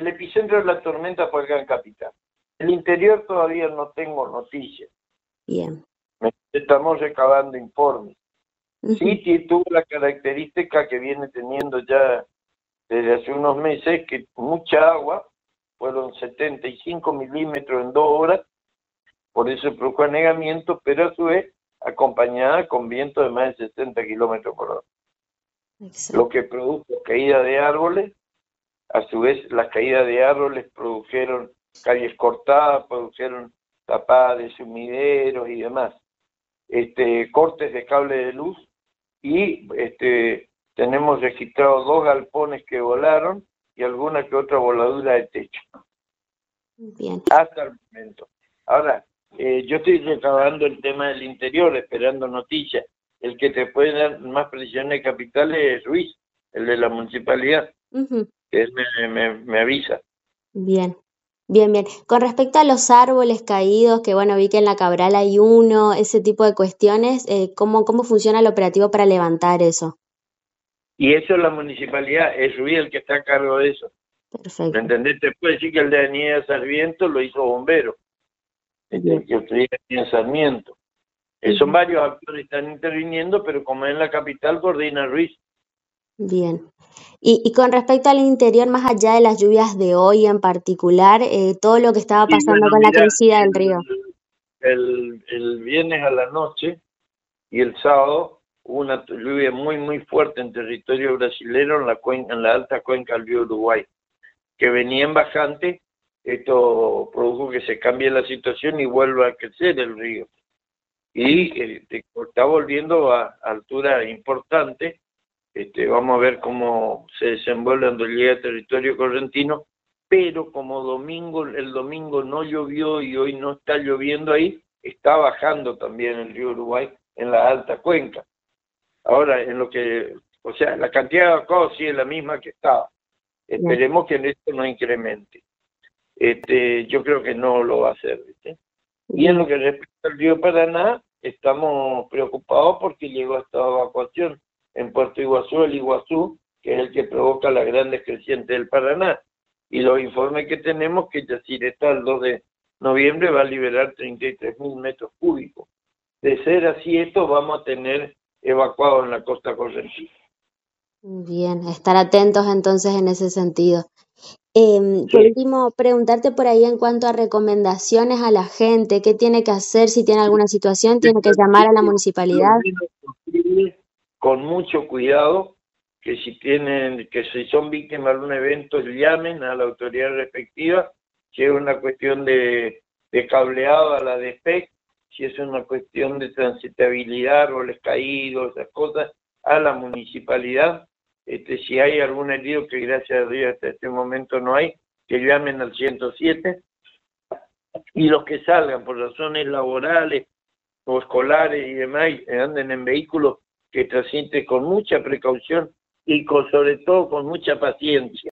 el epicentro de la tormenta fue acá en Capital. El interior todavía no tengo noticias. Bien. Estamos recabando informes. Sí, tuvo la característica que viene teniendo ya desde hace unos meses, que mucha agua, fueron 75 milímetros en dos horas, por eso produjo anegamiento, pero a su vez acompañada con viento de más de 60 kilómetros por hora. Lo que produjo caída de árboles, a su vez las caídas de árboles produjeron calles cortadas, produjeron tapadas de sumideros y demás, este, cortes de cable de luz y este, tenemos registrados dos galpones que volaron y alguna que otra voladura de techo. Bien. Hasta el momento. Ahora, eh, yo estoy recabando el tema del interior, esperando noticias. El que te puede dar más precisiones capitales es Ruiz, el de la municipalidad. Él me, me, avisa. Bien, bien, bien. Con respecto a los árboles caídos, que bueno, vi que en la Cabral hay uno, ese tipo de cuestiones, eh, ¿cómo, ¿cómo funciona el operativo para levantar eso? Y eso es la municipalidad, es Ruiz el que está a cargo de eso. Perfecto. ¿Me entendés? Te puedo decir que el de Avenida Sarmiento lo hizo bombero estoy en Sarmiento. Eh, son varios actores que están interviniendo, pero como es en la capital, coordina Ruiz. Bien. Y, y, con respecto al interior, más allá de las lluvias de hoy en particular, eh, todo lo que estaba pasando con la crecida del río. El, el viernes a la noche y el sábado hubo una lluvia muy, muy fuerte en territorio brasilero, en la, cuenca, en la alta cuenca del río Uruguay, que venía en bajante esto produjo que se cambie la situación y vuelva a crecer el río. Y este, está volviendo a, altura importante. Este, vamos a ver cómo se desenvuelve cuando llega a territorio correntino, pero como domingo, el domingo no llovió y hoy no está lloviendo ahí, está bajando también el río Uruguay en la alta cuenca. Ahora, en lo que, o sea, la cantidad de agua sí es la misma que estaba. Esperemos que en esto no incremente este, yo creo que no lo va a hacer. Y en lo que respecta al río Paraná, estamos preocupados porque llegó esta evacuación en Puerto Iguazú, el Iguazú, que es el que provoca las grandes crecientes del Paraná. Y los informes que tenemos que Yacyretá el 2 de noviembre va a liberar 33 mil metros cúbicos. De ser así esto, vamos a tener evacuado en la costa correntina. Bien, estar atentos entonces en ese sentido. Eh, Por último, preguntarte por ahí en cuanto a recomendaciones a la gente, qué tiene que hacer si tiene alguna situación, tiene que llamar a la municipalidad. Con mucho cuidado, que si tienen, que si son víctimas de un evento, llamen a la autoridad respectiva, si es una cuestión de, de cableado a la DPEC, si es una cuestión de transitabilidad, árboles caídos, esas cosas, a la municipalidad este, si hay algún herido, que gracias a Dios hasta este momento no hay, que llamen al 107. Y los que salgan por razones laborales o escolares y demás, anden en vehículos que transiten con mucha precaución y con, sobre todo con mucha paciencia.